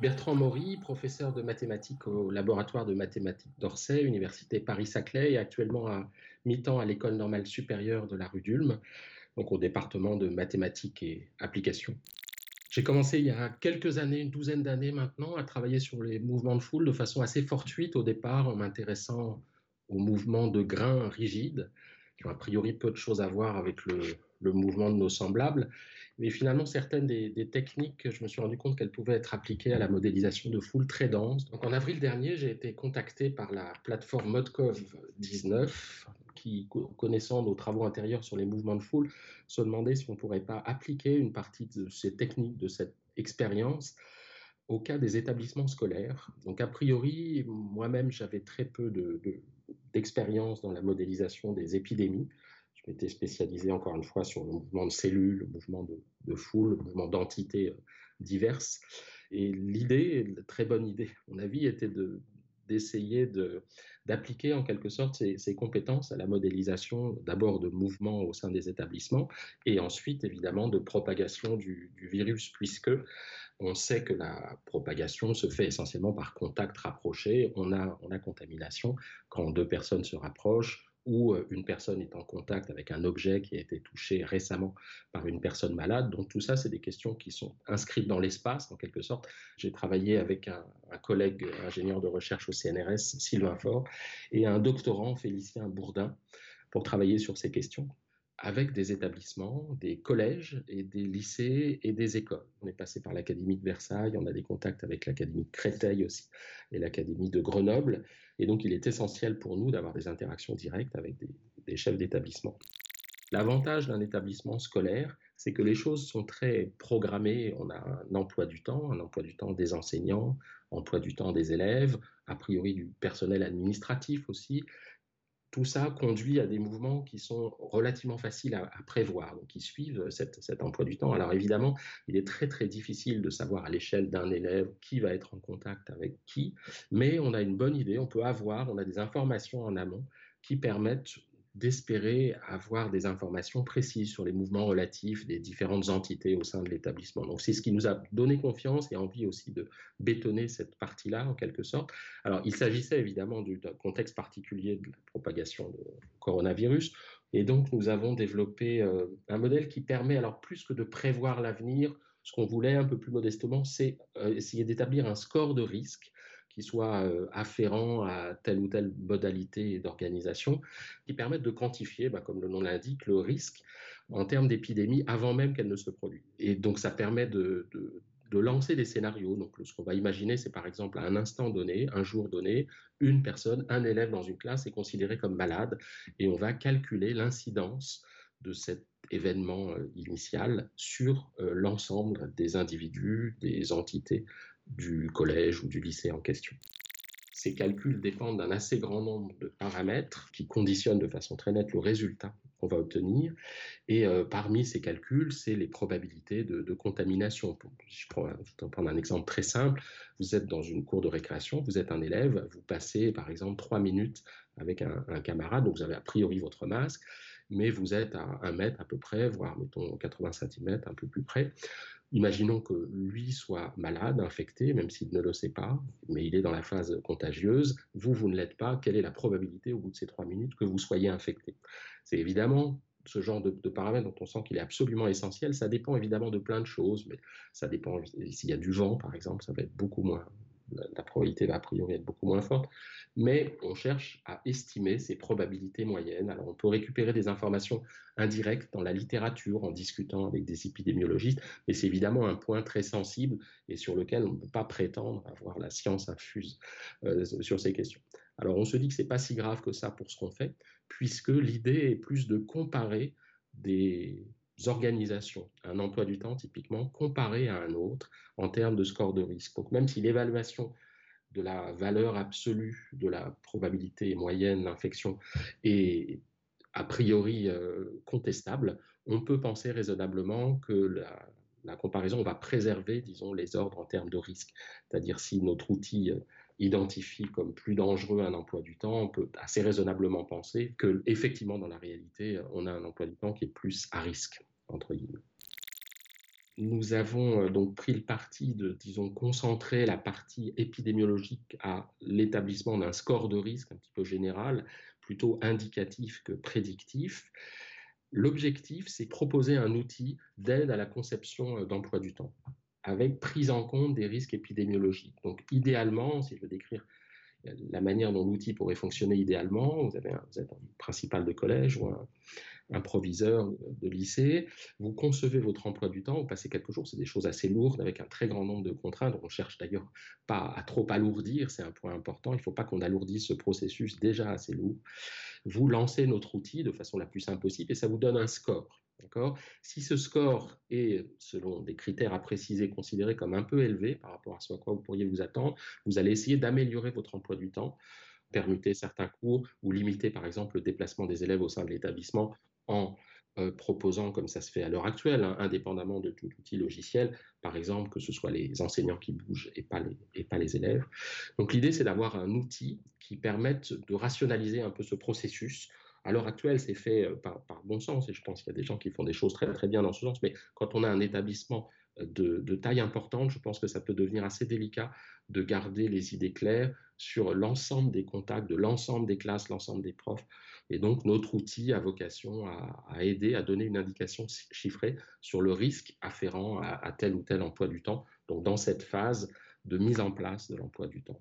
Bertrand Maury, professeur de mathématiques au laboratoire de mathématiques d'Orsay, Université Paris-Saclay, et actuellement à mi-temps à l'École normale supérieure de la rue d'Ulm, donc au département de mathématiques et applications. J'ai commencé il y a quelques années, une douzaine d'années maintenant, à travailler sur les mouvements de foule de façon assez fortuite au départ, en m'intéressant aux mouvements de grains rigides, qui ont a priori peu de choses à voir avec le, le mouvement de nos semblables. Mais finalement, certaines des, des techniques, je me suis rendu compte qu'elles pouvaient être appliquées à la modélisation de foule très dense. Donc en avril dernier, j'ai été contacté par la plateforme Modcov 19, qui, connaissant nos travaux intérieurs sur les mouvements de foule, se demandait si on ne pourrait pas appliquer une partie de ces techniques, de cette expérience, au cas des établissements scolaires. Donc, a priori, moi-même, j'avais très peu d'expérience de, dans la modélisation des épidémies. Je m'étais spécialisé encore une fois sur le mouvement de cellules, le mouvement de, de foule, le mouvement d'entités euh, diverses. Et l'idée, très bonne idée, à mon avis, était de, d'essayer d'appliquer en quelque sorte ces, ces, compétences à la modélisation d'abord de mouvements au sein des établissements et ensuite évidemment de propagation du, du, virus puisque on sait que la propagation se fait essentiellement par contact rapproché. On a, on a contamination quand deux personnes se rapprochent où une personne est en contact avec un objet qui a été touché récemment par une personne malade. Donc tout ça, c'est des questions qui sont inscrites dans l'espace, en quelque sorte. J'ai travaillé avec un, un, collègue ingénieur de recherche au CNRS, Sylvain Faure, et un doctorant, Félicien Bourdin, pour travailler sur ces questions avec des établissements, des collèges et des lycées et des écoles. On est passé par l'Académie de Versailles, on a des contacts avec l'Académie de Créteil aussi et l'Académie de Grenoble. Et donc, il est essentiel pour nous d'avoir des interactions directes avec des, chefs d'établissement. L'avantage d'un établissement scolaire, c'est que les choses sont très programmées. On a un emploi du temps, un emploi du temps des enseignants, emploi du temps des élèves, a priori du personnel administratif aussi, tout ça conduit à des mouvements qui sont relativement faciles à, prévoir, qui suivent cet emploi du temps. Alors évidemment, il est très très difficile de savoir à l'échelle d'un élève qui va être en contact avec qui, mais on a une bonne idée, on peut avoir, on a des informations en amont qui permettent d'espérer avoir des informations précises sur les mouvements relatifs des différentes entités au sein de l'établissement. Donc c'est ce qui nous a donné confiance et envie aussi de bétonner cette partie-là en quelque sorte. Alors il s'agissait évidemment du contexte particulier de la propagation de coronavirus et donc nous avons développé euh, un modèle qui permet alors plus que de prévoir l'avenir, ce qu'on voulait un peu plus modestement, c'est euh, essayer d'établir un score de risque qui soit euh, afférent à telle ou telle modalité d'organisation, qui permettent de quantifier, bah, comme le nom l'indique, le risque en termes d'épidémie avant même qu'elle ne se produise. Et donc ça permet de, de lancer des scénarios. Donc, ce qu'on va imaginer, c'est par exemple à un instant donné, un jour donné, une personne, un élève dans une classe est considéré comme malade et on va calculer l'incidence de cet événement initial sur l'ensemble des individus, des entités du collège ou du lycée en question. Ces calculs dépendent d'un assez grand nombre de paramètres qui conditionnent de façon très nette le résultat qu'on va obtenir. Et euh, parmi ces calculs, c'est les probabilités de, contamination. Je vais prendre un exemple très simple. Vous êtes dans une cour de récréation, vous êtes un élève, vous passez par exemple trois minutes avec un, un camarade, donc vous avez a priori votre masque, mais vous êtes à un mètre à peu près, voire mettons 80 cm, un peu plus près. Imaginons que lui soit malade, infecté, même s'il ne le sait pas, mais il est dans la phase contagieuse. Vous, vous ne l'êtes pas. Quelle est la probabilité au bout de ces trois minutes que vous soyez infecté? C'est évidemment ce genre de, de paramètres dont on sent qu'il est absolument essentiel. Ça dépend évidemment de plein de choses, mais ça dépend s'il y a du vent, par exemple, ça va être beaucoup moins la probabilité va a priori être beaucoup moins forte, mais on cherche à estimer ces probabilités moyennes. Alors on peut récupérer des informations indirectes dans la littérature en discutant avec des épidémiologistes, mais c'est évidemment un point très sensible et sur lequel on ne peut pas prétendre avoir la science infuse euh, sur ces questions. Alors on se dit que c'est pas si grave que ça pour ce qu'on fait, puisque l'idée est plus de comparer des organisations, un emploi du temps typiquement, comparé à un autre en termes de score de risque. Donc même si l'évaluation de la valeur absolue de la probabilité moyenne d'infection est a priori euh, contestable, on peut penser raisonnablement que la, comparaison va préserver, disons, les ordres en termes de risque. C'est-à-dire si notre outil euh, identifie comme plus dangereux un emploi du temps, on peut assez raisonnablement penser que effectivement dans la réalité, on a un emploi du temps qui est plus à risque entre guillemets. Nous avons euh, donc pris le parti de, disons, concentrer la partie épidémiologique à l'établissement d'un score de risque un petit peu général, plutôt indicatif que prédictif. L'objectif, c'est proposer un outil d'aide à la conception euh, d'emploi du temps, avec prise en compte des risques épidémiologiques. Donc, idéalement, si je veux décrire la manière dont l'outil pourrait fonctionner idéalement, vous, avez vous êtes un principal de collège ou un, un de lycée, vous concevez votre emploi du temps, vous passez quelques jours, c'est des choses assez lourdes avec un très grand nombre de contraintes. On cherche d'ailleurs pas à trop alourdir, c'est un point important. Il ne faut pas qu'on alourdisse ce processus déjà assez lourd. Vous lancez notre outil de façon la plus simple possible et ça vous donne un score. Si ce score est, selon des critères à préciser, considéré comme un peu élevé par rapport à ce à quoi vous pourriez vous attendre, vous allez essayer d'améliorer votre emploi du temps permuter certains cours ou limiter par exemple le déplacement des élèves au sein de l'établissement en euh, proposant, comme ça se fait à l'heure actuelle, hein, indépendamment de tout outil logiciel, par exemple, que ce soit les enseignants qui bougent et pas les, et pas les élèves. Donc l'idée, c'est d'avoir un outil qui permette de rationaliser un peu ce processus. À l'heure actuelle, c'est fait euh, par, par, bon sens, et je pense qu'il y a des gens qui font des choses très, très bien dans ce sens, mais quand on a un établissement de, taille importante, je pense que ça peut devenir assez délicat de garder les idées claires sur l'ensemble des contacts de l'ensemble des classes, l'ensemble des profs. Et donc, notre outil a vocation à, aider, à donner une indication chiffrée sur le risque afférent à tel ou tel emploi du temps, donc dans cette phase de mise en place de l'emploi du temps.